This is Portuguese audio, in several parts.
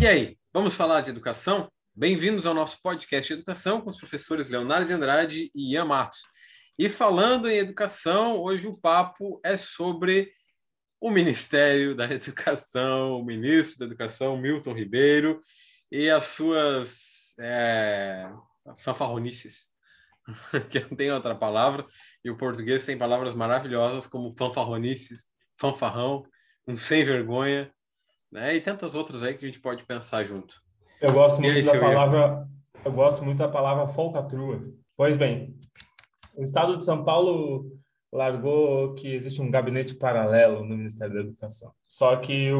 E aí, vamos falar de educação? Bem-vindos ao nosso podcast de educação com os professores Leonardo de Andrade e Ian Matos. E falando em educação, hoje o papo é sobre o Ministério da Educação, o ministro da Educação, Milton Ribeiro, e as suas é, fanfarronices, que não tem outra palavra, e o português tem palavras maravilhosas como fanfarronices, fanfarrão, um sem vergonha, né? E tantas outras aí que a gente pode pensar junto. Eu gosto muito aí, da palavra, eu gosto muito da palavra folcatrua. Pois bem, o Estado de São Paulo largou que existe um gabinete paralelo no Ministério da Educação. Só que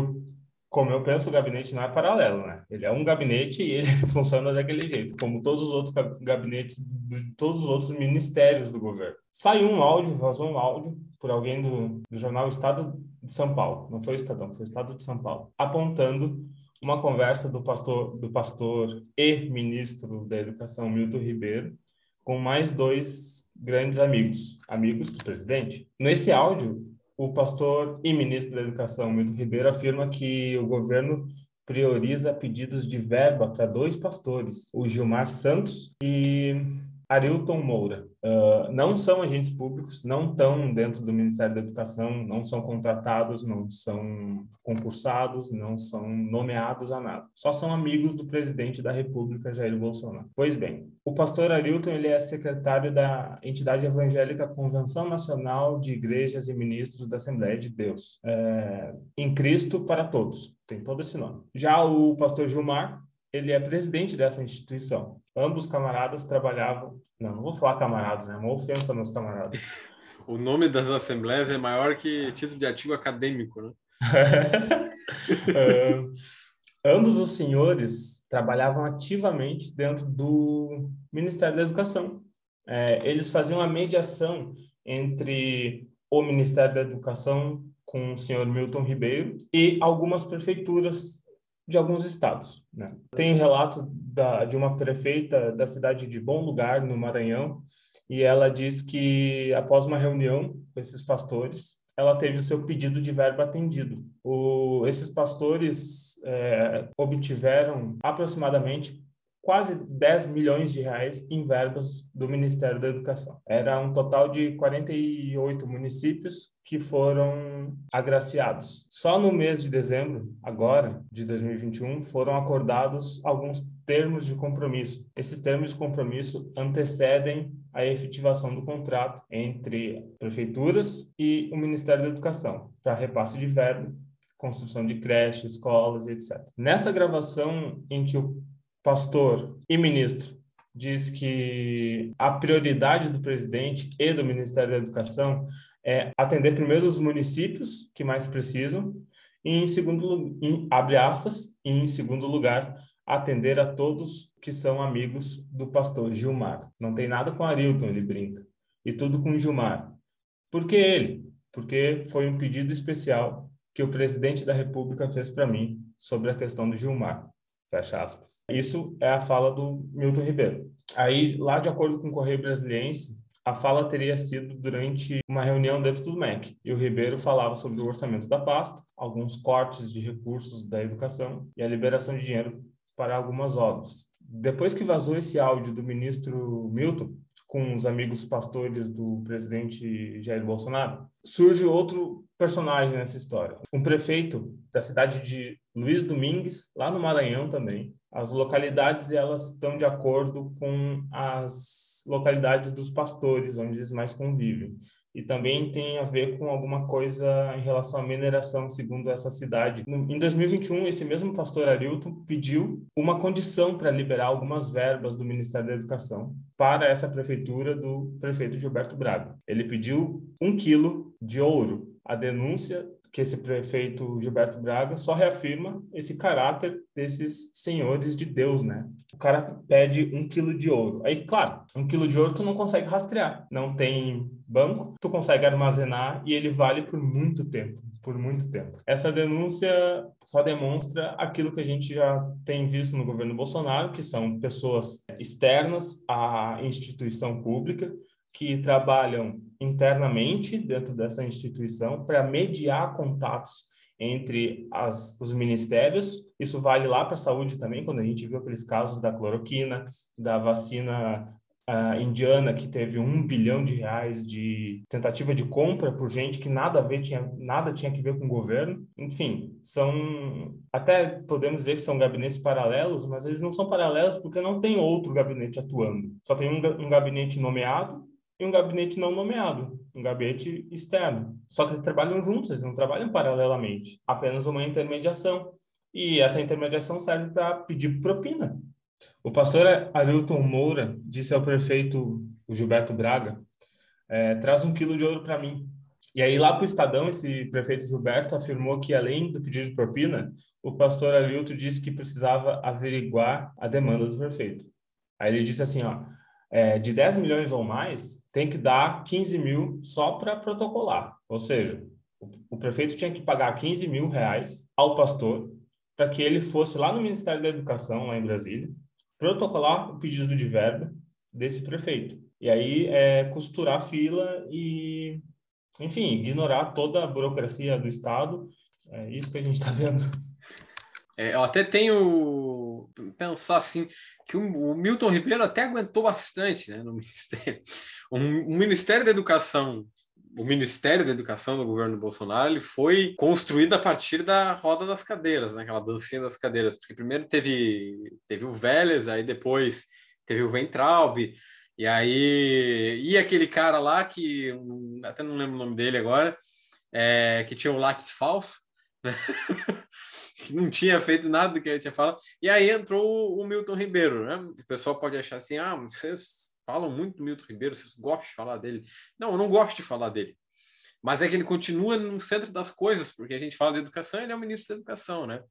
como eu penso, o gabinete não é paralelo, né? Ele é um gabinete e ele funciona daquele jeito, como todos os outros gabinetes de todos os outros ministérios do governo. Saiu um áudio, vazou um áudio por alguém do, do jornal Estado de São Paulo, não foi o Estadão, foi o Estado de São Paulo, apontando uma conversa do pastor, do pastor e ministro da Educação, Milton Ribeiro, com mais dois grandes amigos, amigos do presidente. Nesse áudio, o pastor e ministro da Educação, Milton Ribeiro, afirma que o governo prioriza pedidos de verba para dois pastores, o Gilmar Santos e Arilton Moura. Uh, não são agentes públicos, não estão dentro do Ministério da Educação, não são contratados, não são concursados, não são nomeados a nada. Só são amigos do presidente da República, Jair Bolsonaro. Pois bem, o pastor Arilton ele é secretário da entidade evangélica Convenção Nacional de Igrejas e Ministros da Assembleia de Deus, é, em Cristo para todos. Tem todo esse nome. Já o pastor Gilmar, ele é presidente dessa instituição. Ambos camaradas trabalhavam. Não, não vou falar camaradas, é uma ofensa meus camaradas. o nome das assembleias é maior que título de artigo acadêmico, né? uh, ambos os senhores trabalhavam ativamente dentro do Ministério da Educação. É, eles faziam a mediação entre o Ministério da Educação com o senhor Milton Ribeiro e algumas prefeituras de alguns estados. Né? Tem relato da, de uma prefeita da cidade de Bom Lugar, no Maranhão, e ela diz que após uma reunião com esses pastores, ela teve o seu pedido de verba atendido. O, esses pastores é, obtiveram aproximadamente quase 10 milhões de reais em verbas do Ministério da Educação. Era um total de 48 municípios que foram agraciados. Só no mês de dezembro, agora, de 2021, foram acordados alguns termos de compromisso. Esses termos de compromisso antecedem a efetivação do contrato entre prefeituras e o Ministério da Educação para repasse de verba construção de creches, escolas, etc. Nessa gravação em que o pastor e ministro diz que a prioridade do presidente e do Ministério da Educação é atender primeiro os municípios que mais precisam e em segundo em, abre aspas e em segundo lugar atender a todos que são amigos do pastor Gilmar. Não tem nada com Arilton, ele brinca. E tudo com Gilmar. Por que ele? Porque foi um pedido especial que o presidente da República fez para mim sobre a questão do Gilmar. Fecha aspas. Isso é a fala do Milton Ribeiro. Aí, lá de acordo com o Correio Brasiliense, a fala teria sido durante uma reunião dentro do MEC. E o Ribeiro falava sobre o orçamento da pasta, alguns cortes de recursos da educação e a liberação de dinheiro para algumas obras. Depois que vazou esse áudio do ministro Milton, com os amigos pastores do presidente Jair Bolsonaro, surge outro personagem nessa história. Um prefeito da cidade de Luiz Domingues, lá no Maranhão também. As localidades elas estão de acordo com as localidades dos pastores, onde eles mais convivem e também tem a ver com alguma coisa em relação à mineração, segundo essa cidade. Em 2021, esse mesmo pastor Arilton pediu uma condição para liberar algumas verbas do Ministério da Educação para essa prefeitura do prefeito Gilberto Braga. Ele pediu um quilo de ouro. A denúncia que esse prefeito Gilberto Braga só reafirma esse caráter desses senhores de Deus, né? O cara pede um quilo de ouro. Aí, claro, um quilo de ouro tu não consegue rastrear. Não tem banco, tu consegue armazenar e ele vale por muito tempo. Por muito tempo. Essa denúncia só demonstra aquilo que a gente já tem visto no governo Bolsonaro, que são pessoas externas à instituição pública, que trabalham internamente dentro dessa instituição para mediar contatos entre as, os ministérios. Isso vale lá para a saúde também, quando a gente viu aqueles casos da cloroquina, da vacina uh, indiana, que teve um bilhão de reais de tentativa de compra por gente que nada a ver, tinha, nada tinha que ver com o governo. Enfim, são. Até podemos dizer que são gabinetes paralelos, mas eles não são paralelos porque não tem outro gabinete atuando. Só tem um, um gabinete nomeado e um gabinete não nomeado, um gabinete externo. Só que eles trabalham juntos, eles não trabalham paralelamente, apenas uma intermediação. E essa intermediação serve para pedir propina. O pastor Arilton Moura disse ao prefeito Gilberto Braga: é, traz um quilo de ouro para mim. E aí, lá para o Estadão, esse prefeito Gilberto afirmou que, além do pedido de propina, o pastor Arilton disse que precisava averiguar a demanda do prefeito. Aí ele disse assim: ó, é, de 10 milhões ou mais, tem que dar 15 mil só para protocolar. Ou seja, o, o, prefeito tinha que pagar 15 mil reais ao pastor para que ele fosse lá no Ministério da Educação, lá em Brasília, protocolar o pedido de verba desse prefeito. E aí é costurar a fila e, enfim, ignorar toda a burocracia do Estado. É isso que a gente está vendo. É, eu até tenho pensar assim que o, Milton Ribeiro até aguentou bastante né, no Ministério. O, Ministério da Educação o Ministério da Educação do governo Bolsonaro ele foi construído a partir da roda das cadeiras, né? aquela dancinha das cadeiras, porque primeiro teve, teve o Vélez, aí depois teve o Ventralb, e aí e aquele cara lá que até não lembro o nome dele agora, é, que tinha o látis falso, né? não tinha feito nada do que ele tinha falado. E aí entrou o Milton Ribeiro, né? O pessoal pode achar assim, ah, vocês falam muito do Milton Ribeiro, vocês gostam de falar dele. Não, eu não gosto de falar dele. Mas é que ele continua no centro das coisas, porque a gente fala de educação, ele é o ministro da educação, né?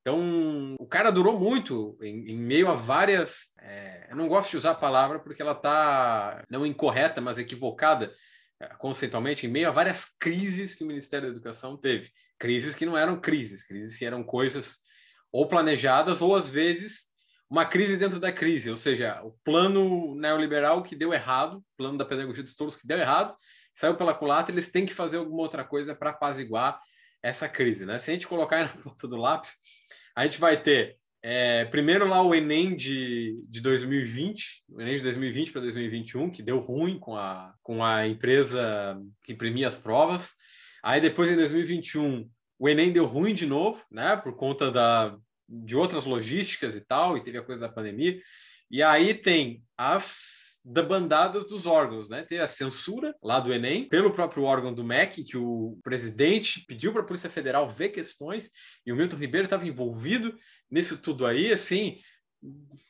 Então, o cara durou muito em, em meio a várias. É, eu não gosto de usar a palavra porque ela está não incorreta, mas equivocada é, conceitualmente, em meio a várias crises que o Ministério da Educação teve crises que não eram crises, crises que eram coisas ou planejadas ou às vezes uma crise dentro da crise, ou seja, o plano neoliberal que deu errado, o plano da pedagogia dos touros que deu errado, saiu pela culatra, eles têm que fazer alguma outra coisa para apaziguar essa crise, né? Se a gente colocar na ponta do lápis, a gente vai ter é, primeiro lá o Enem de, de 2020, o Enem de 2020 para 2021, que deu ruim com a, com a empresa que imprimia as provas. Aí depois, em 2021, o Enem deu ruim de novo, né? Por conta da, de outras logísticas e tal, e teve a coisa da pandemia. E aí tem as debandadas dos órgãos, né? Tem a censura lá do Enem pelo próprio órgão do MEC, que o presidente pediu para a Polícia Federal ver questões, e o Milton Ribeiro estava envolvido nisso tudo aí, assim,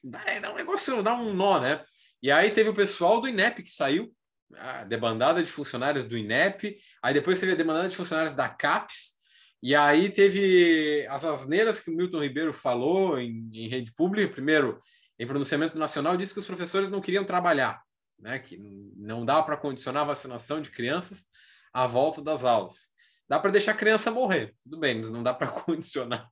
dá, dá um negócio, dá um nó, né? E aí teve o pessoal do INEP que saiu, a debandada de funcionários do INEP, aí depois teve a demandada de funcionários da CAPES, e aí teve as asneiras que o Milton Ribeiro falou em, em rede pública. Primeiro, em pronunciamento nacional, disse que os professores não queriam trabalhar, né? que não dá para condicionar a vacinação de crianças à volta das aulas. Dá para deixar a criança morrer, tudo bem, mas não dá para condicionar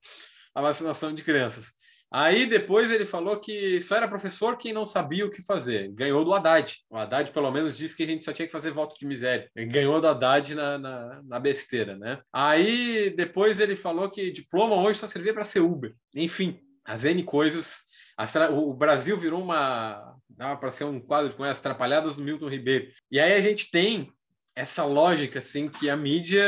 a vacinação de crianças. Aí depois ele falou que só era professor quem não sabia o que fazer. Ganhou do Haddad. O Haddad, pelo menos, disse que a gente só tinha que fazer voto de miséria. Ele ganhou do Haddad na, na, na besteira, né? Aí depois ele falou que diploma hoje só servia para ser Uber. Enfim, as N coisas. O Brasil virou uma. dava para ser um quadro com as atrapalhadas do Milton Ribeiro. E aí a gente tem essa lógica assim que a mídia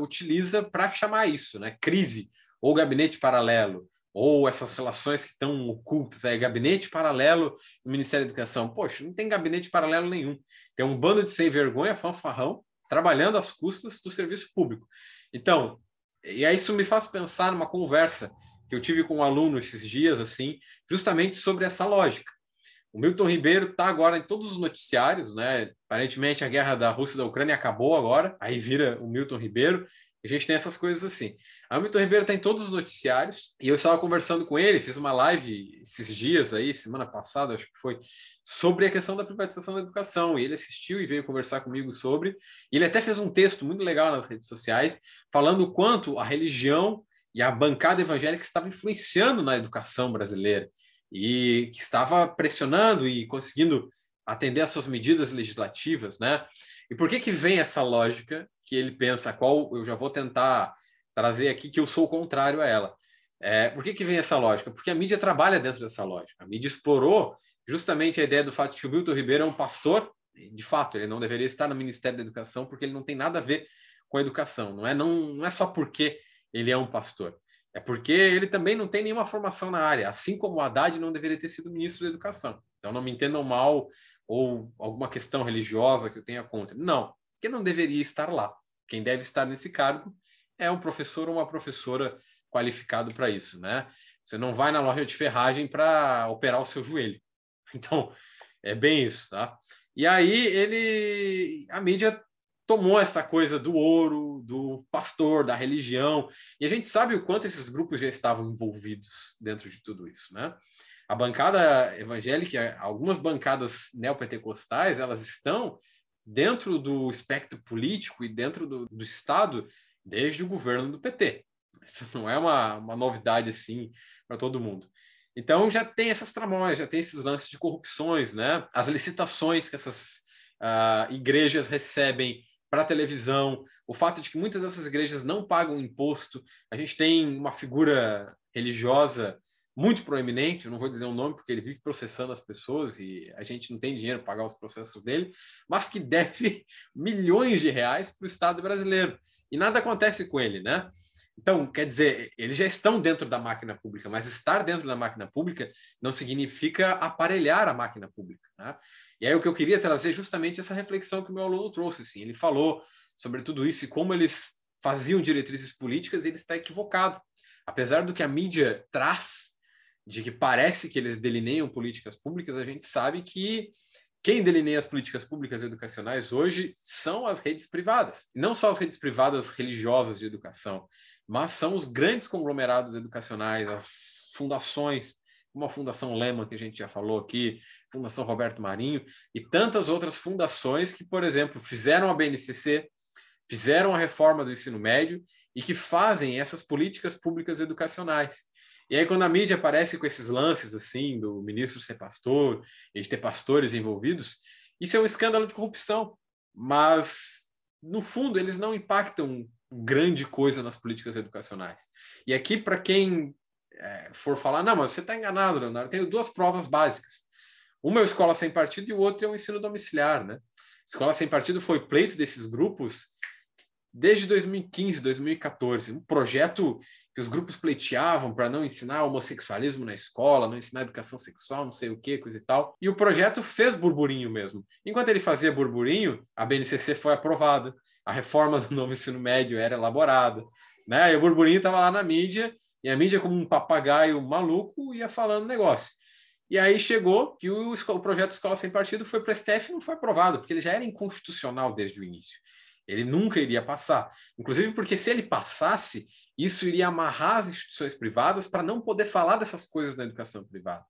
utiliza para chamar isso, né? Crise ou gabinete paralelo ou essas relações que estão ocultas, aí, gabinete paralelo do Ministério da Educação. Poxa, não tem gabinete paralelo nenhum. Tem um bando de sem vergonha, fanfarrão, trabalhando às custas do serviço público. Então, e aí isso me faz pensar numa conversa que eu tive com um aluno esses dias, assim, justamente sobre essa lógica. O Milton Ribeiro está agora em todos os noticiários, né? Aparentemente a guerra da Rússia e da Ucrânia acabou agora, aí vira o Milton Ribeiro. A gente tem essas coisas assim. A Milton Ribeiro está em todos os noticiários e eu estava conversando com ele, fiz uma live esses dias aí, semana passada, acho que foi, sobre a questão da privatização da educação. E ele assistiu e veio conversar comigo sobre. E ele até fez um texto muito legal nas redes sociais, falando o quanto a religião e a bancada evangélica estava influenciando na educação brasileira e que estava pressionando e conseguindo atender às suas medidas legislativas, né? E por que que vem essa lógica que ele pensa, qual eu já vou tentar trazer aqui que eu sou contrário a ela. É, por que, que vem essa lógica? Porque a mídia trabalha dentro dessa lógica. A mídia explorou justamente a ideia do fato de que o Milton Ribeiro é um pastor. De fato, ele não deveria estar no Ministério da Educação porque ele não tem nada a ver com a educação. Não é, não, não é só porque ele é um pastor. É porque ele também não tem nenhuma formação na área, assim como o Haddad não deveria ter sido ministro da Educação. Então não me entendam mal ou alguma questão religiosa que eu tenha contra. Não, porque não deveria estar lá. Quem deve estar nesse cargo é um professor ou uma professora qualificado para isso, né? Você não vai na loja de ferragem para operar o seu joelho. Então, é bem isso, tá? E aí ele a mídia tomou essa coisa do ouro, do pastor, da religião, e a gente sabe o quanto esses grupos já estavam envolvidos dentro de tudo isso, né? A bancada evangélica, algumas bancadas neopentecostais, elas estão dentro do espectro político e dentro do, do Estado desde o governo do PT. Isso não é uma, uma novidade assim para todo mundo. Então já tem essas tramóias, já tem esses lances de corrupções, né? As licitações que essas uh, igrejas recebem para televisão, o fato de que muitas dessas igrejas não pagam imposto. A gente tem uma figura religiosa muito proeminente, não vou dizer o nome porque ele vive processando as pessoas e a gente não tem dinheiro para pagar os processos dele, mas que deve milhões de reais para o Estado brasileiro. E nada acontece com ele, né? Então, quer dizer, eles já estão dentro da máquina pública, mas estar dentro da máquina pública não significa aparelhar a máquina pública. Né? E aí o que eu queria trazer é justamente essa reflexão que o meu aluno trouxe. Assim, ele falou sobre tudo isso e como eles faziam diretrizes políticas, ele está equivocado. Apesar do que a mídia traz, de que parece que eles delineiam políticas públicas, a gente sabe que quem delineia as políticas públicas educacionais hoje são as redes privadas. Não só as redes privadas religiosas de educação, mas são os grandes conglomerados educacionais, as fundações, como a Fundação Lehman, que a gente já falou aqui, Fundação Roberto Marinho, e tantas outras fundações que, por exemplo, fizeram a BNCC, fizeram a reforma do ensino médio e que fazem essas políticas públicas educacionais. E aí, quando a mídia aparece com esses lances, assim, do ministro ser pastor, e de ter pastores envolvidos, isso é um escândalo de corrupção. Mas, no fundo, eles não impactam grande coisa nas políticas educacionais. E aqui, para quem é, for falar, não, mas você está enganado, Leonardo, eu tenho duas provas básicas. Uma é a escola sem partido e o outro é o ensino domiciliar, né? Escola sem partido foi pleito desses grupos desde 2015, 2014. Um projeto que os grupos pleiteavam para não ensinar homossexualismo na escola, não ensinar educação sexual, não sei o que, coisa e tal. E o projeto fez burburinho mesmo. Enquanto ele fazia burburinho, a BNCC foi aprovada a reforma do novo ensino médio era elaborada, né? E o burburinho estava lá na mídia, e a mídia, como um papagaio maluco, ia falando negócio. E aí chegou que o, o projeto Escola Sem Partido foi para o STF e não foi aprovado, porque ele já era inconstitucional desde o início. Ele nunca iria passar. Inclusive porque se ele passasse, isso iria amarrar as instituições privadas para não poder falar dessas coisas na educação privada.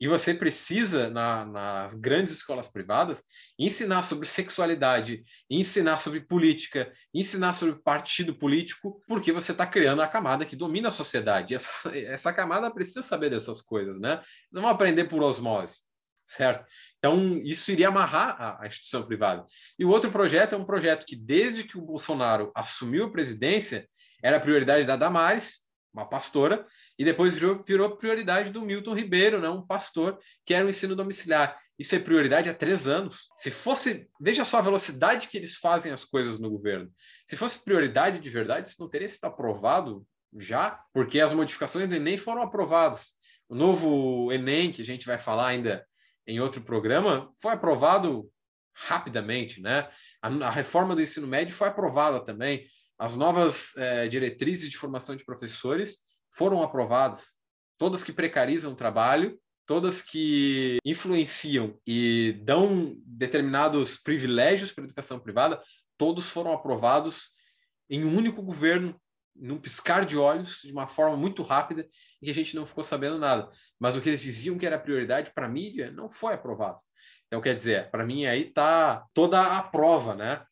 E você precisa, na, nas grandes escolas privadas, ensinar sobre sexualidade, ensinar sobre política, ensinar sobre partido político, porque você está criando a camada que domina a sociedade. Essa, essa camada precisa saber dessas coisas, né? Não vão aprender por osmose, certo? Então, isso iria amarrar a, a instituição privada. E o outro projeto é um projeto que, desde que o Bolsonaro assumiu a presidência, era prioridade da Damares, uma pastora, e depois virou, virou prioridade do Milton Ribeiro, né, um pastor, que era o ensino domiciliar. Isso é prioridade há três anos. Se fosse, veja só a velocidade que eles fazem as coisas no governo. Se fosse prioridade de verdade, isso não teria sido aprovado já, porque as modificações do Enem foram aprovadas. O novo Enem, que a gente vai falar ainda em outro programa, foi aprovado rapidamente, né? A, a reforma do ensino médio foi aprovada também. As novas é, diretrizes de formação de professores foram aprovadas, todas que precarizam o trabalho, todas que influenciam e dão determinados privilégios para a educação privada, todos foram aprovados em um único governo, num piscar de olhos, de uma forma muito rápida, e que a gente não ficou sabendo nada. Mas o que eles diziam que era prioridade para a mídia não foi aprovado. Então, quer dizer, para mim aí está toda a prova, né?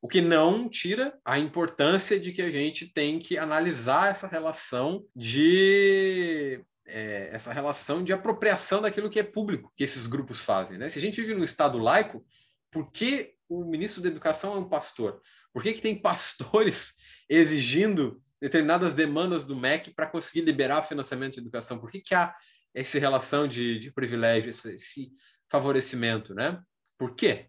O que não tira a importância de que a gente tem que analisar essa relação de é, essa relação de apropriação daquilo que é público que esses grupos fazem. Né? Se a gente vive num Estado laico, por que o ministro da Educação é um pastor? Por que, que tem pastores exigindo determinadas demandas do MEC para conseguir liberar financiamento de educação? Por que, que há essa relação de, de privilégio, esse, esse, favorecimento, né? Por quê?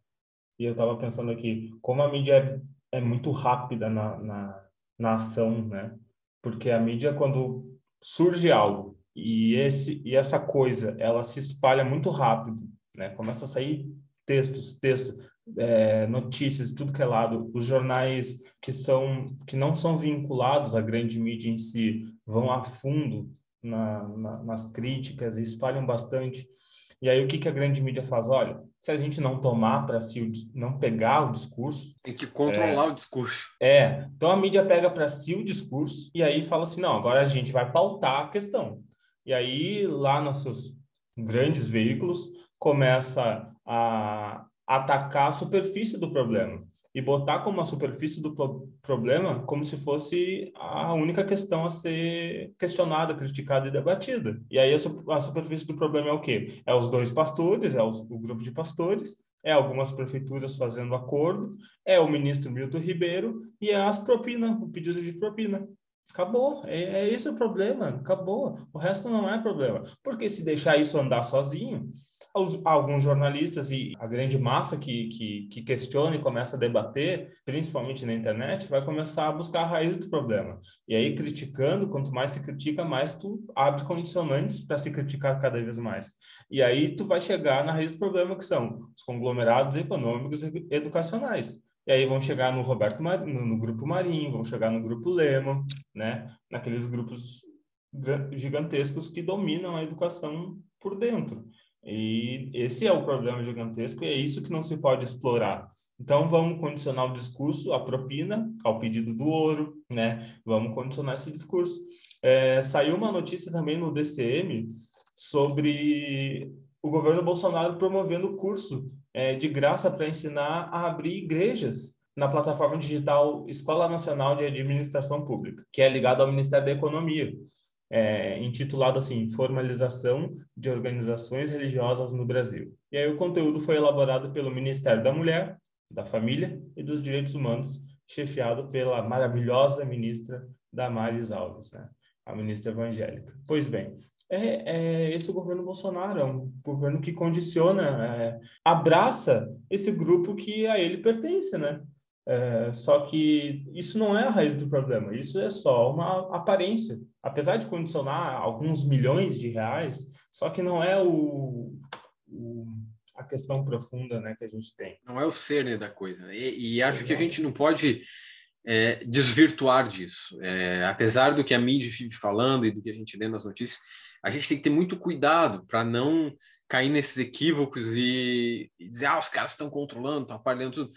E eu estava pensando aqui, como a mídia é, é muito rápida na, na, na ação, né? Porque a mídia, quando surge algo e, esse, e essa coisa, ela se espalha muito rápido, né? Começa a sair textos, textos, é, notícias, tudo que é lado. Os jornais que são que não são vinculados à grande mídia em si vão a fundo na, na, nas críticas e espalham bastante. E aí o que, que a grande mídia faz? Olha, se a gente não tomar para si, não pegar o discurso... Tem que controlar é, o discurso. É, então a mídia pega para si o discurso e aí fala assim, não, agora a gente vai pautar a questão. E aí lá nos seus grandes veículos começa a atacar a superfície do problema e botar como a superfície do pro problema como se fosse a única questão a ser questionada, criticada e debatida. E aí a, su a superfície do problema é o quê? É os dois pastores, é os, o grupo de pastores, é algumas prefeituras fazendo acordo, é o ministro Milton Ribeiro e é as propinas, o pedido de propina. Acabou, é, é esse o problema, acabou. O resto não é problema. Porque se deixar isso andar sozinho, alguns jornalistas e a grande massa que, que, que, questiona e começa a debater, principalmente na internet, vai começar a buscar a raiz do problema. E aí, criticando, quanto mais se critica, mais tu abre condicionantes para se criticar cada vez mais. E aí tu vai chegar na raiz do problema, que são os conglomerados econômicos e educacionais. E aí vão chegar no Roberto Mar... no, grupo Marinho, vão chegar no grupo Lema, né? Naqueles grupos gigantescos que dominam a educação por dentro. E esse é o problema gigantesco e é isso que não se pode explorar. Então, vamos condicionar o discurso à propina, ao pedido do ouro, né? Vamos condicionar esse discurso. É, saiu uma notícia também no DCM sobre o governo Bolsonaro promovendo curso é, de graça para ensinar a abrir igrejas na plataforma digital Escola Nacional de Administração Pública, que é ligada ao Ministério da Economia é, intitulado assim Formalização de Organizações Religiosas no Brasil. E aí o conteúdo foi elaborado pelo Ministério da Mulher, da Família e dos Direitos Humanos, chefiado pela maravilhosa ministra Damares Alves, né? a ministra evangélica. Pois bem, é, é, esse governo Bolsonaro, é um governo que condiciona, é, abraça esse grupo que a ele pertence, né? É, só que isso não é a raiz do problema, isso é só uma aparência. Apesar de condicionar alguns milhões de reais, só que não é o, o a questão profunda né, que a gente tem. Não é o cerne da coisa. E, e acho que a gente não pode é, desvirtuar disso. É, apesar do que a mídia vive falando e do que a gente lê nas notícias, a gente tem que ter muito cuidado para não cair nesses equívocos e, e dizer, ah, os caras estão controlando, estão aparelhando tudo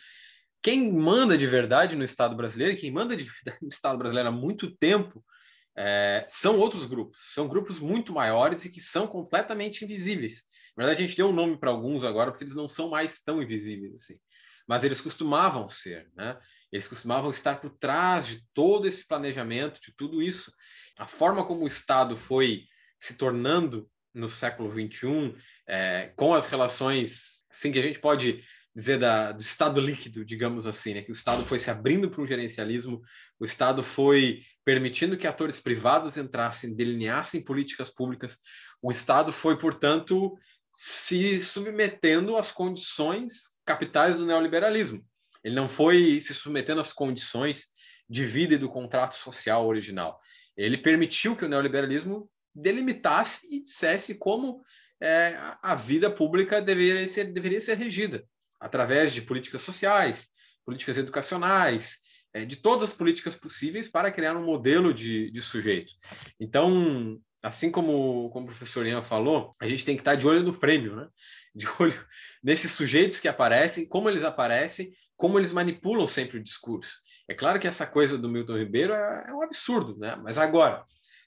quem manda de verdade no Estado brasileiro, quem manda de verdade no Estado brasileiro há muito tempo, é, são outros grupos, são grupos muito maiores e que são completamente invisíveis. Na verdade, a gente deu um nome para alguns agora porque eles não são mais tão invisíveis assim. Mas eles costumavam ser, né? Eles costumavam estar por trás de todo esse planejamento, de tudo isso. A forma como o Estado foi se tornando no século XXI, é, com as relações, assim que a gente pode dizer da, do Estado líquido, digamos assim, né? que o Estado foi se abrindo para um gerencialismo, o Estado foi permitindo que atores privados entrassem, delineassem políticas públicas, o Estado foi, portanto, se submetendo às condições capitais do neoliberalismo. Ele não foi se submetendo às condições de vida e do contrato social original. Ele permitiu que o neoliberalismo delimitasse e dissesse como é, a vida pública deveria ser, deveria ser regida através de políticas sociais, políticas educacionais, é, de todas as políticas possíveis para criar um modelo de, de sujeito. Então, assim como, como o professor Ian falou, a gente tem que estar de olho no prêmio, né? de olho nesses sujeitos que aparecem, como eles aparecem, como eles manipulam sempre o discurso. É claro que essa coisa do Milton Ribeiro é, é um absurdo, né? mas agora,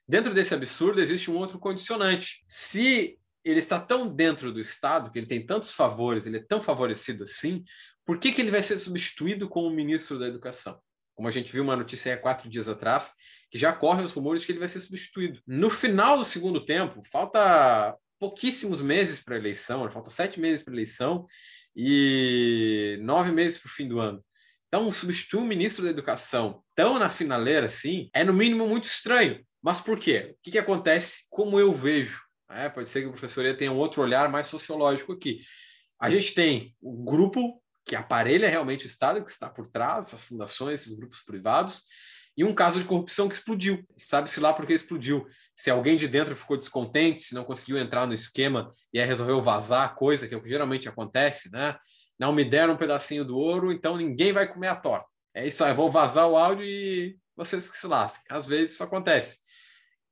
dentro desse absurdo existe um outro condicionante. Se ele está tão dentro do Estado, que ele tem tantos favores, ele é tão favorecido assim, por que, que ele vai ser substituído como ministro da Educação? Como a gente viu uma notícia há quatro dias atrás, que já correm os rumores que ele vai ser substituído. No final do segundo tempo, falta pouquíssimos meses para a eleição, falta sete meses para a eleição e nove meses para o fim do ano. Então, substituir o ministro da Educação tão na finaleira assim é, no mínimo, muito estranho. Mas por quê? O que, que acontece como eu vejo? É, pode ser que o professor tenha um outro olhar mais sociológico aqui. A gente tem o grupo que aparelha realmente o Estado, que está por trás, essas fundações, esses grupos privados, e um caso de corrupção que explodiu. Sabe-se lá por que explodiu. Se alguém de dentro ficou descontente, se não conseguiu entrar no esquema e aí resolveu vazar, coisa que é que geralmente acontece, né? Não me deram um pedacinho do ouro, então ninguém vai comer a torta. É isso aí, vou vazar o áudio e vocês que se lasquem. Às vezes isso acontece.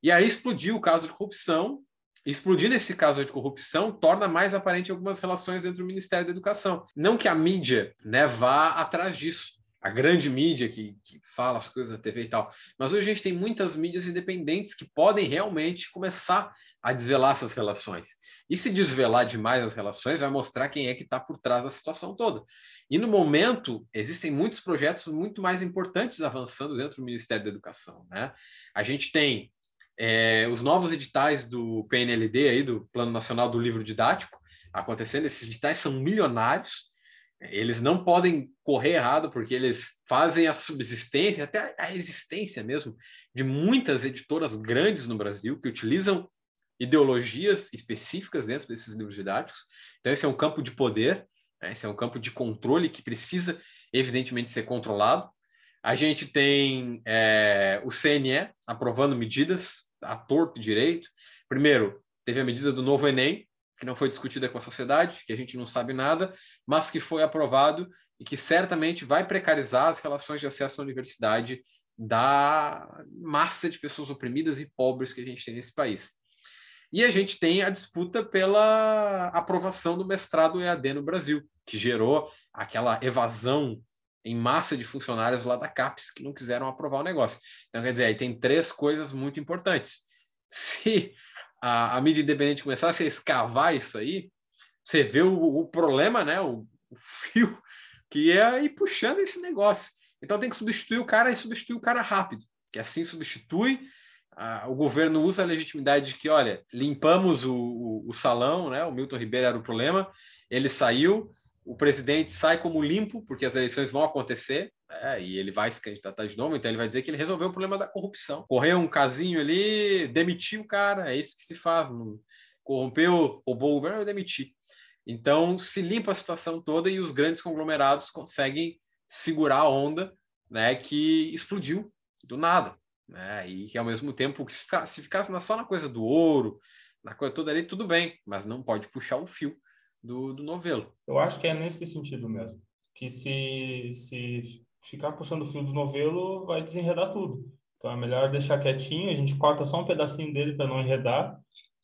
E aí explodiu o caso de corrupção. Explodindo esse caso de corrupção torna mais aparente algumas relações entre o Ministério da Educação. Não que a mídia né, vá atrás disso, a grande mídia que, que, fala as coisas na TV e tal. Mas hoje a gente tem muitas mídias independentes que podem realmente começar a desvelar essas relações. E se desvelar demais as relações, vai mostrar quem é que está por trás da situação toda. E no momento, existem muitos projetos muito mais importantes avançando dentro do Ministério da Educação. Né? A gente tem é, os novos editais do PNLD, aí, do Plano Nacional do Livro Didático, acontecendo. Esses editais são milionários eles não podem correr errado porque eles fazem a subsistência, até a existência mesmo, de muitas editoras grandes no Brasil que utilizam ideologias específicas dentro desses livros didáticos. Então, esse é um campo de poder, né? esse é um campo de controle que precisa, evidentemente, ser controlado. A gente tem é, o CNE aprovando medidas a torto direito. Primeiro, teve a medida do novo Enem, que não foi discutida com a sociedade, que a gente não sabe nada, mas que foi aprovado e que certamente vai precarizar as relações de acesso à universidade da massa de pessoas oprimidas e pobres que a gente tem nesse país. E a gente tem a disputa pela aprovação do mestrado EAD no Brasil, que gerou aquela evasão em massa de funcionários lá da CAPES que não quiseram aprovar o negócio. Então, quer dizer, aí tem três coisas muito importantes. Se a, a mídia independente começasse a escavar isso aí, você vê o, o problema, né? O, o, fio que é ir puxando esse negócio. Então tem que substituir o cara e substituir o cara rápido, que assim substitui. o governo usa a legitimidade de que, olha, limpamos o, o, o salão, né? O Milton Ribeiro era o problema, ele saiu, o presidente sai como limpo, porque as eleições vão acontecer, é, e ele vai se candidatar de novo, então ele vai dizer que ele resolveu o problema da corrupção. Correu um casinho ali, demitiu o cara, é isso que se faz. Não, corrompeu, roubou o governo, demitir. Então se limpa a situação toda e os grandes conglomerados conseguem segurar a onda né, que explodiu do nada. Né? E que ao mesmo tempo, se ficasse só na coisa do ouro, na coisa toda ali, tudo bem, mas não pode puxar o fio do, do novelo. Eu acho que é nesse sentido mesmo. Que se, se ficar puxando o fio do novelo, vai desenredar tudo. Então é melhor deixar quietinho, a gente corta só um pedacinho dele para não enredar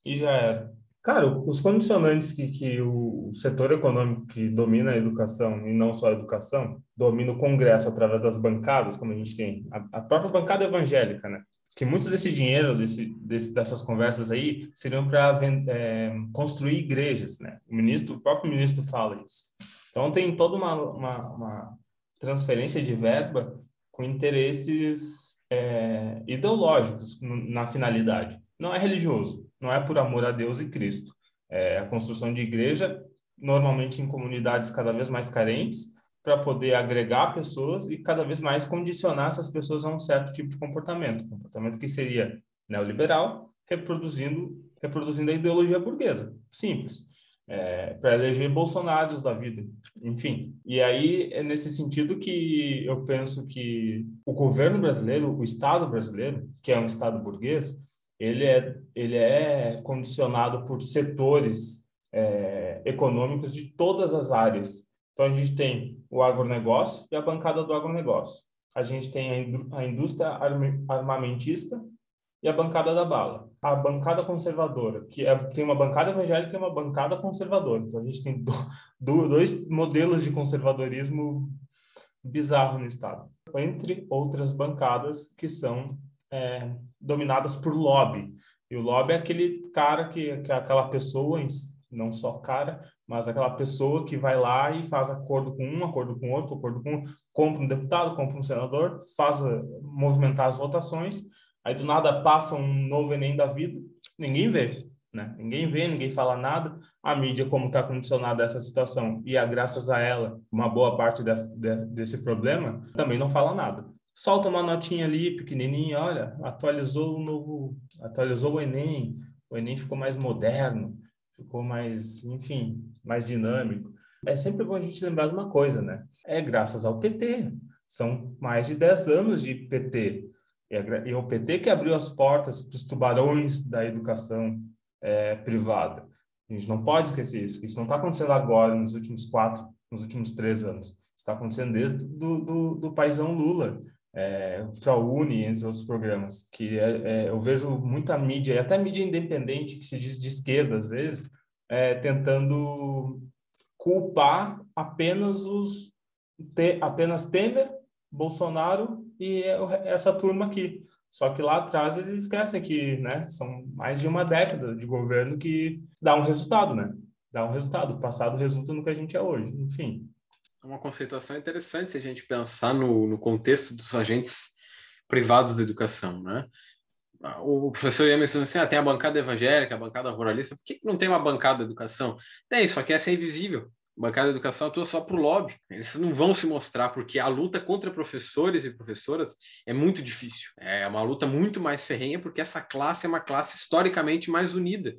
e já era. Cara, os condicionantes que, que o setor econômico que domina a educação, e não só a educação, domina o Congresso através das bancadas, como a gente tem, a, a própria bancada evangélica, né? Que muito desse dinheiro desse, desse, dessas conversas aí seriam para é, construir igrejas, né? O ministro, o próprio ministro fala isso. Então tem toda uma, uma, uma transferência de verba com interesses é, ideológicos na finalidade. Não é religioso, não é por amor a Deus e Cristo. É a construção de igreja, normalmente em comunidades cada vez mais carentes, para poder agregar pessoas e cada vez mais condicionar essas pessoas a um certo tipo de comportamento, comportamento que seria neoliberal, reproduzindo reproduzindo a ideologia burguesa, simples, é, para eleger Bolsonaros da vida, enfim. E aí é nesse sentido que eu penso que o governo brasileiro, o Estado brasileiro, que é um Estado burguês, ele é ele é condicionado por setores é, econômicos de todas as áreas então, a gente tem o agronegócio e a bancada do agronegócio. A gente tem a indústria armamentista e a bancada da bala. A bancada conservadora, que é, tem uma bancada evangélica e uma bancada conservadora. Então, a gente tem do, do, dois modelos de conservadorismo bizarro no Estado. Entre outras bancadas que são é, dominadas por lobby. E o lobby é aquele cara que, que é aquela pessoa, não só cara, mas aquela pessoa que vai lá e faz acordo com um, acordo com outro, acordo com compra um deputado, compra um senador, faz eh, movimentar as votações, aí do nada passa um novo Enem da vida, ninguém vê. Né? Ninguém vê, ninguém fala nada. A mídia, como está condicionada a essa situação, e a, graças a ela, uma boa parte desse, desse problema, também não fala nada. Solta uma notinha ali, pequenininha, olha, atualizou o novo, atualizou o Enem, o Enem ficou mais moderno, ficou mais, enfim, mais dinâmico. É sempre bom a gente lembrar de uma coisa, né? É graças ao PT. São mais de 10 anos de PT. E é o PT que abriu as portas para os tubarões da educação é, privada. A gente não pode esquecer isso. Isso não está acontecendo agora, nos últimos quatro, nos últimos três anos. Está acontecendo desde do, do, do paizão Lula, é, ProUni, entre outros programas, que é, é, eu vejo muita mídia, e até mídia independente, que se diz de esquerda, às vezes, é, tentando culpar apenas os te, apenas Temer, Bolsonaro e essa turma aqui. Só que lá atrás eles esquecem que, né, são mais de uma década de governo que dá um resultado, né? Dá um resultado. O passado resulta no que a gente é hoje. Enfim. É uma conceituação interessante se a gente pensar no, no contexto dos agentes privados da educação, né? O professor ia mencionar assim, ah, tem a bancada evangélica, a bancada ruralista, por que não tem uma bancada de educação? Tem, só que essa é invisível bancada de educação atua só para o lobby. Eles não vão se mostrar, porque a luta contra professores e professoras é muito difícil. É uma luta muito mais ferrenha, porque essa classe é uma classe historicamente mais unida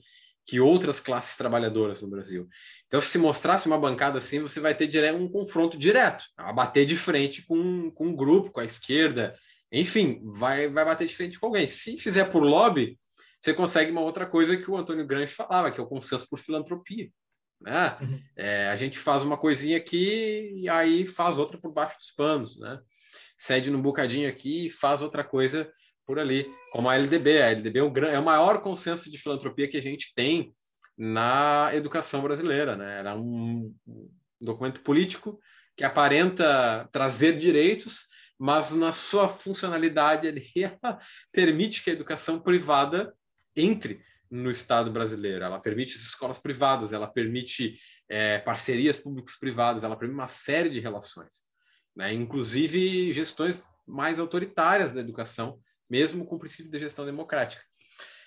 que outras classes trabalhadoras no Brasil. Então, se mostrasse uma bancada assim, você vai ter um confronto direto, a bater de frente com, com um grupo, com a esquerda, enfim, vai, vai bater de frente com alguém. Se fizer por lobby, você consegue uma outra coisa que o Antônio Gramsci falava, que é o consenso por filantropia. Né? Uhum. É, a gente faz uma coisinha aqui e aí faz outra por baixo dos panos, né? Cede num bocadinho aqui e faz outra coisa por ali, como a LDB. A LDB é o, é o maior consenso de filantropia que a gente tem na educação brasileira, né? Era um documento político que aparenta trazer direitos, mas na sua funcionalidade ele permite que a educação privada entre no Estado brasileiro. Ela permite escolas privadas, ela permite é, parcerias públicos-privadas, ela permite uma série de relações, né? inclusive gestões mais autoritárias da educação, mesmo com o princípio de gestão democrática.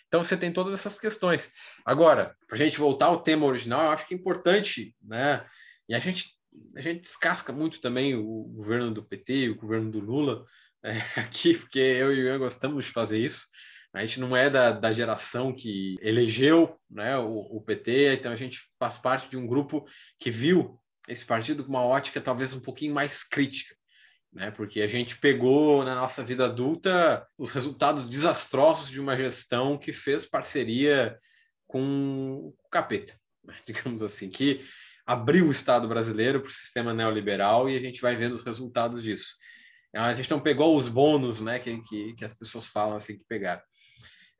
Então você tem todas essas questões. Agora, para a gente voltar ao tema original, eu acho que é importante, né? E a gente a gente descasca muito também o governo do PT, o governo do Lula é, aqui, porque eu e o Ian gostamos de fazer isso. A gente não é da, da geração que elegeu né, o, o, PT, então a gente faz parte de um grupo que viu esse partido com uma ótica talvez um pouquinho mais crítica, né? Porque a gente pegou na nossa vida adulta os resultados desastrosos de uma gestão que fez parceria com o capeta, né? digamos assim, que abriu o Estado brasileiro para o sistema neoliberal e a gente vai vendo os resultados disso. A gente não pegou os bônus, né, que, que, que as pessoas falam assim que pegaram.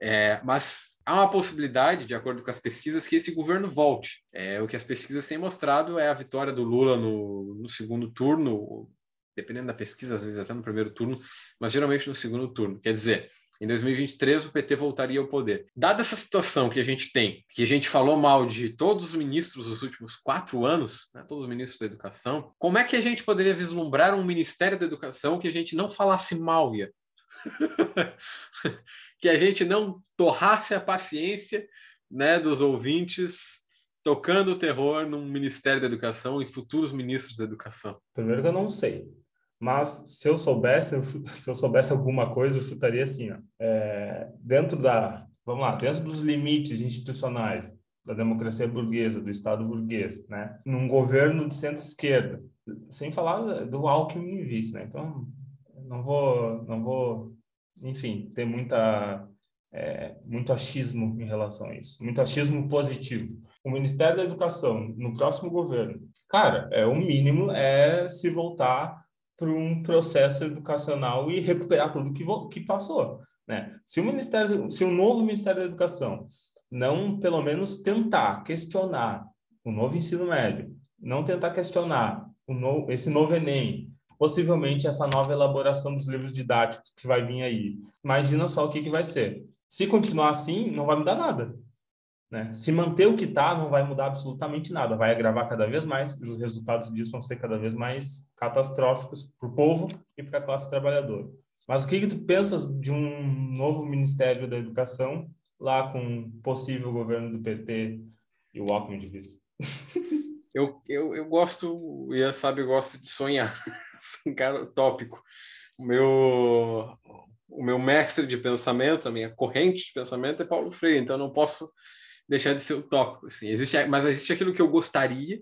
É, mas há uma possibilidade, de acordo com as pesquisas, que esse governo volte. É, o que as pesquisas têm mostrado é a vitória do Lula no, no segundo turno, dependendo da pesquisa, às vezes até no primeiro turno, mas geralmente no segundo turno. Quer dizer, em 2023 o PT voltaria ao poder. Dada essa situação que a gente tem, que a gente falou mal de todos os ministros dos últimos quatro anos, né, todos os ministros da educação, como é que a gente poderia vislumbrar um Ministério da Educação que a gente não falasse mal, Ia? que a gente não torrasse a paciência né, dos ouvintes tocando o terror num Ministério da Educação e futuros ministros da Educação? Primeiro que eu não sei, mas se eu soubesse, se eu soubesse alguma coisa, eu chutaria assim, ó, é, dentro da, vamos lá, dentro dos limites institucionais da democracia burguesa, do Estado burguês, né, num governo de centro-esquerda, sem falar do Alckmin vice, né, então não vou, não vou, enfim, ter muita, é, muito achismo em relação a isso, muito achismo positivo. O Ministério da Educação no próximo governo, cara, é o mínimo é se voltar para um processo educacional e recuperar tudo que que passou, né? Se o Ministério, se o novo Ministério da Educação não, pelo menos, tentar questionar o novo ensino médio, não tentar questionar o no, esse novo Enem, possivelmente essa nova elaboração dos livros didáticos que vai vir aí. Imagina só o que, que vai ser. Se continuar assim, não vai mudar nada. Né? Se manter o que está, não vai mudar absolutamente nada. Vai agravar cada vez mais e os resultados disso vão ser cada vez mais catastróficos para o povo e para a classe trabalhadora. Mas o que, que tu pensas de um novo Ministério da Educação lá com um possível governo do PT e o Alckmin de vice? eu, eu, eu gosto, Ian sabe, eu gosto de sonhar. cara tópico. O meu, o meu mestre de pensamento, a minha corrente de pensamento é Paulo Freire, então eu não posso deixar de ser utópico. Assim. Existe, mas existe aquilo que eu gostaria,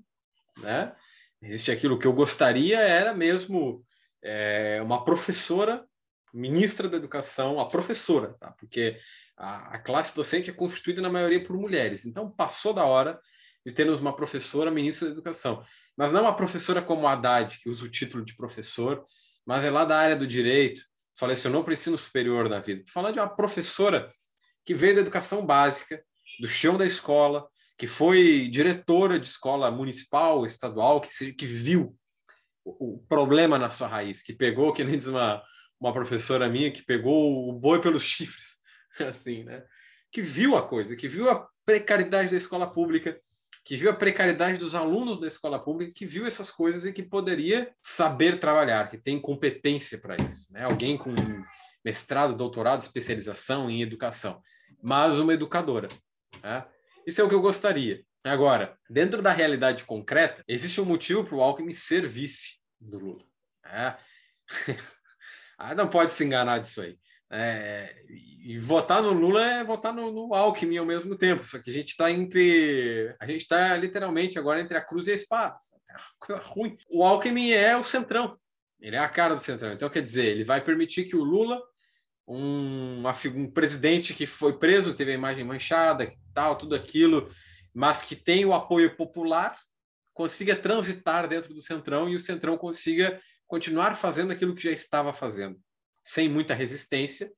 né? Existe aquilo que eu gostaria era mesmo é, uma professora, ministra da educação, a professora, tá? Porque a, a classe docente é constituída na maioria por mulheres. Então passou da hora de termos uma professora ministra da educação. Mas não uma professora como a Haddad, que usa o título de professor, mas é lá da área do direito, só lecionou para o ensino superior na vida. Estou falando de uma professora que veio da educação básica, do chão da escola, que foi diretora de escola municipal, estadual, que, se, que viu o, o, problema na sua raiz, que pegou, que nem diz uma, uma professora minha, que pegou o boi pelos chifres, assim, né? Que viu a coisa, que viu a precariedade da escola pública, que viu a precariedade dos alunos da escola pública, que viu essas coisas e que poderia saber trabalhar, que tem competência para isso. Né? Alguém com mestrado, doutorado, especialização em educação, mas uma educadora. Né? Isso é o que eu gostaria. Agora, dentro da realidade concreta, existe um motivo para o Alckmin ser vice do Lula. Né? ah, não pode se enganar disso aí. É, e votar no Lula é votar no, no, Alckmin ao mesmo tempo, só que a gente está entre. A gente está literalmente agora entre a cruz e a espada. É uma coisa ruim. O Alckmin é o centrão, ele é a cara do centrão. Então, quer dizer, ele vai permitir que o Lula, um, um presidente que foi preso, que teve a imagem manchada, que tal, tudo aquilo, mas que tem o apoio popular, consiga transitar dentro do centrão e o centrão consiga continuar fazendo aquilo que já estava fazendo sem muita resistência.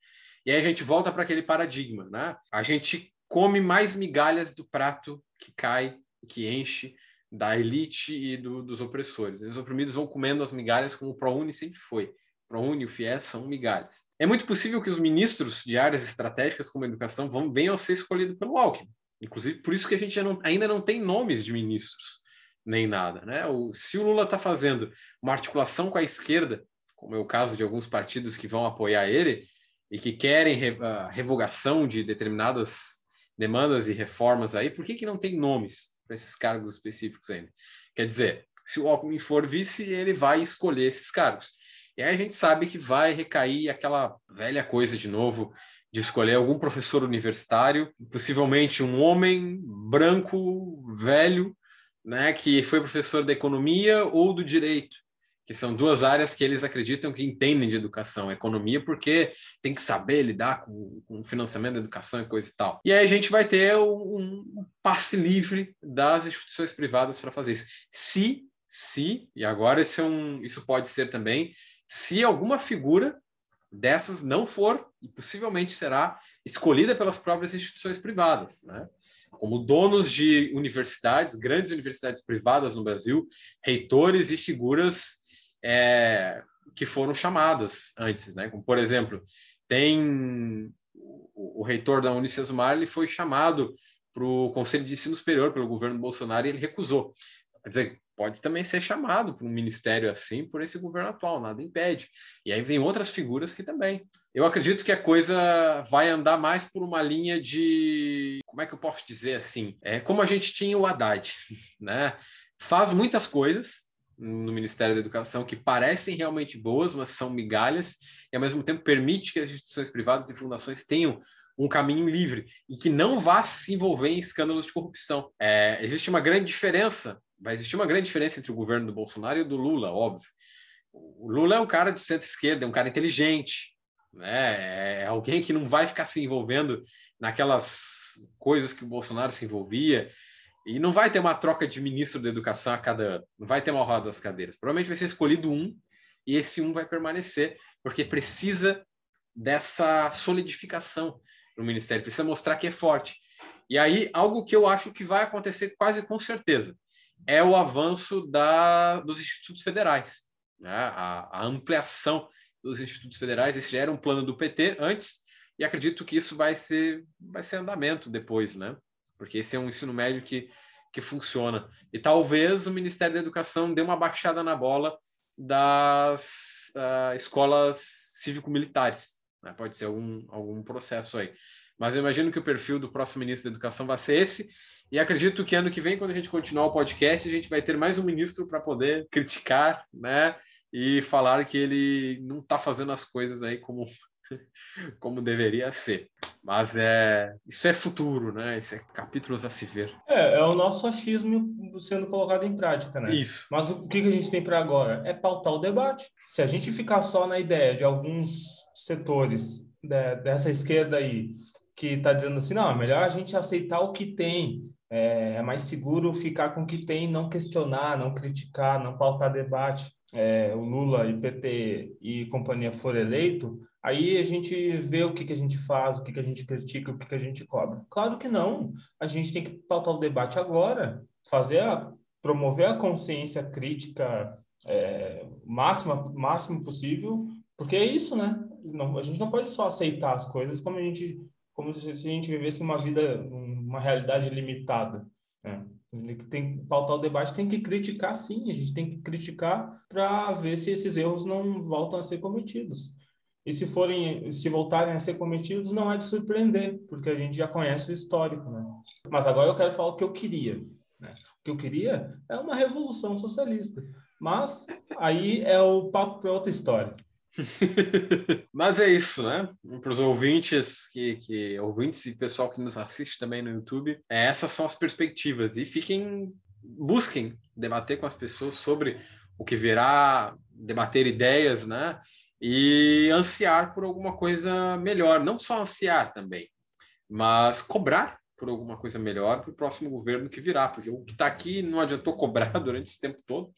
E aí a gente volta para aquele paradigma, né? A gente come mais migalhas do prato que cai, que enche da elite e do, dos opressores. E os oprimidos vão comendo as migalhas como o ProUni sempre foi. ProUni o FIES são migalhas. É muito possível que os ministros de áreas estratégicas como a educação vão, venham a ser escolhidos pelo Alckmin. Inclusive, por isso que a gente não, ainda não tem nomes de ministros, nem nada. Né? O, se o Lula está fazendo uma articulação com a esquerda como é o caso de alguns partidos que vão apoiar ele e que querem a revogação de determinadas demandas e reformas aí, por que, que não tem nomes para esses cargos específicos ainda? Quer dizer, se o Alckmin for vice, ele vai escolher esses cargos. E aí a gente sabe que vai recair aquela velha coisa de novo de escolher algum professor universitário, possivelmente um homem branco, velho, né, que foi professor da economia ou do direito, que são duas áreas que eles acreditam que entendem de educação, economia, porque tem que saber lidar com, com financiamento da educação e coisa e tal. E aí a gente vai ter um, um passe livre das instituições privadas para fazer isso. Se, se, e agora isso, é um, isso pode ser também, se alguma figura dessas não for, e possivelmente será, escolhida pelas próprias instituições privadas, né? como donos de universidades, grandes universidades privadas no Brasil, reitores e figuras é, que foram chamadas antes, né? Como, por exemplo, tem o, o reitor da Unicesumar, ele foi chamado para o Conselho de Ensino Superior pelo governo Bolsonaro e ele recusou. Quer dizer, pode também ser chamado para um ministério assim por esse governo atual, nada impede. E aí vem outras figuras que também. Eu acredito que a coisa vai andar mais por uma linha de, como é que eu posso dizer assim, é como a gente tinha o Haddad, né? Faz muitas coisas, no Ministério da Educação que parecem realmente boas, mas são migalhas, e ao mesmo tempo permite que as instituições privadas e fundações tenham um caminho livre e que não vá se envolver em escândalos de corrupção. É, existe uma grande diferença, vai existir uma grande diferença entre o governo do Bolsonaro e o do Lula, óbvio. O Lula é um cara de centro-esquerda, é um cara inteligente, né? é alguém que não vai ficar se envolvendo naquelas coisas que o Bolsonaro se envolvia, e não vai ter uma troca de ministro da educação a cada ano. Não vai ter uma roda das cadeiras. Provavelmente vai ser escolhido um e esse um vai permanecer, porque precisa dessa solidificação no ministério, precisa mostrar que é forte. E aí, algo que eu acho que vai acontecer quase com certeza é o avanço da, dos institutos federais, né? a, a ampliação dos institutos federais. Esse já era um plano do PT antes, e acredito que isso vai ser, vai ser andamento depois, né? porque esse é um ensino médio que, que funciona. E talvez o Ministério da Educação dê uma baixada na bola das uh, escolas cívico-militares. Né? Pode ser algum, algum processo aí. mas eu imagino que o perfil do próximo ministro da Educação vai ser esse. E acredito que ano que vem, quando a gente continuar o podcast, a gente vai ter mais um ministro para poder criticar, né? E falar que ele não está fazendo as coisas aí como como deveria ser. Mas é isso é futuro, né? Isso é capítulos a se ver. É, é o nosso achismo sendo colocado em prática, né? Isso. Mas o que a gente tem para agora? É pautar o debate. Se a gente ficar só na ideia de alguns setores dessa esquerda aí, que está dizendo assim, não, é melhor a gente aceitar o que tem, é, é mais seguro ficar com o que tem, não questionar, não criticar, não pautar debate. É, o Lula e PT e companhia for eleito, Aí a gente vê o que, que a gente faz, o que, que a gente critica, o que, que a gente cobra. Claro que não. A gente tem que pautar o debate agora, fazer a, promover a consciência crítica é, máxima, máximo possível, porque é isso, né? Não, a gente não pode só aceitar as coisas como a gente, como se a gente vivesse uma vida, uma realidade limitada. Né? Tem que pautar o debate, tem que criticar sim, a gente tem que criticar para ver se esses erros não voltam a ser cometidos. E se forem, se voltarem a ser cometidos, não é de surpreender, porque a gente já conhece o histórico, né? Mas agora eu quero falar o que eu queria. Né? O que eu queria é uma revolução socialista. Mas aí é o papo para outra história. Mas é isso, né? Para os ouvintes que, que ouvintes e pessoal que nos assiste também no YouTube, é, essas são as perspectivas e fiquem busquem debater com as pessoas sobre o que virá, debater ideias, né? e ansiar por alguma coisa melhor. Não só ansiar também, mas cobrar por alguma coisa melhor para o próximo governo que virá, porque o que está aqui não adiantou cobrar durante esse tempo todo.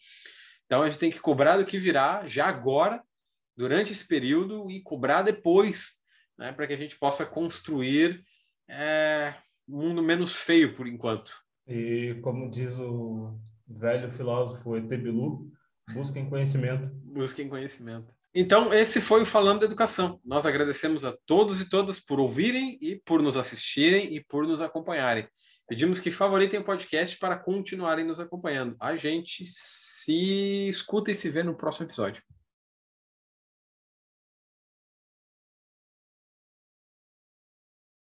Então a gente tem que cobrar do que virá já agora, durante esse período, e cobrar depois, né, para que a gente possa construir é, um mundo menos feio por enquanto. E como diz o velho filósofo Etebilu, busquem conhecimento. Busquem conhecimento. Então, esse foi o Falando da Educação. Nós agradecemos a todos e todas por ouvirem e por nos assistirem e por nos acompanharem. Pedimos que favoritem o podcast para continuarem nos acompanhando. A gente se escuta e se vê no próximo episódio.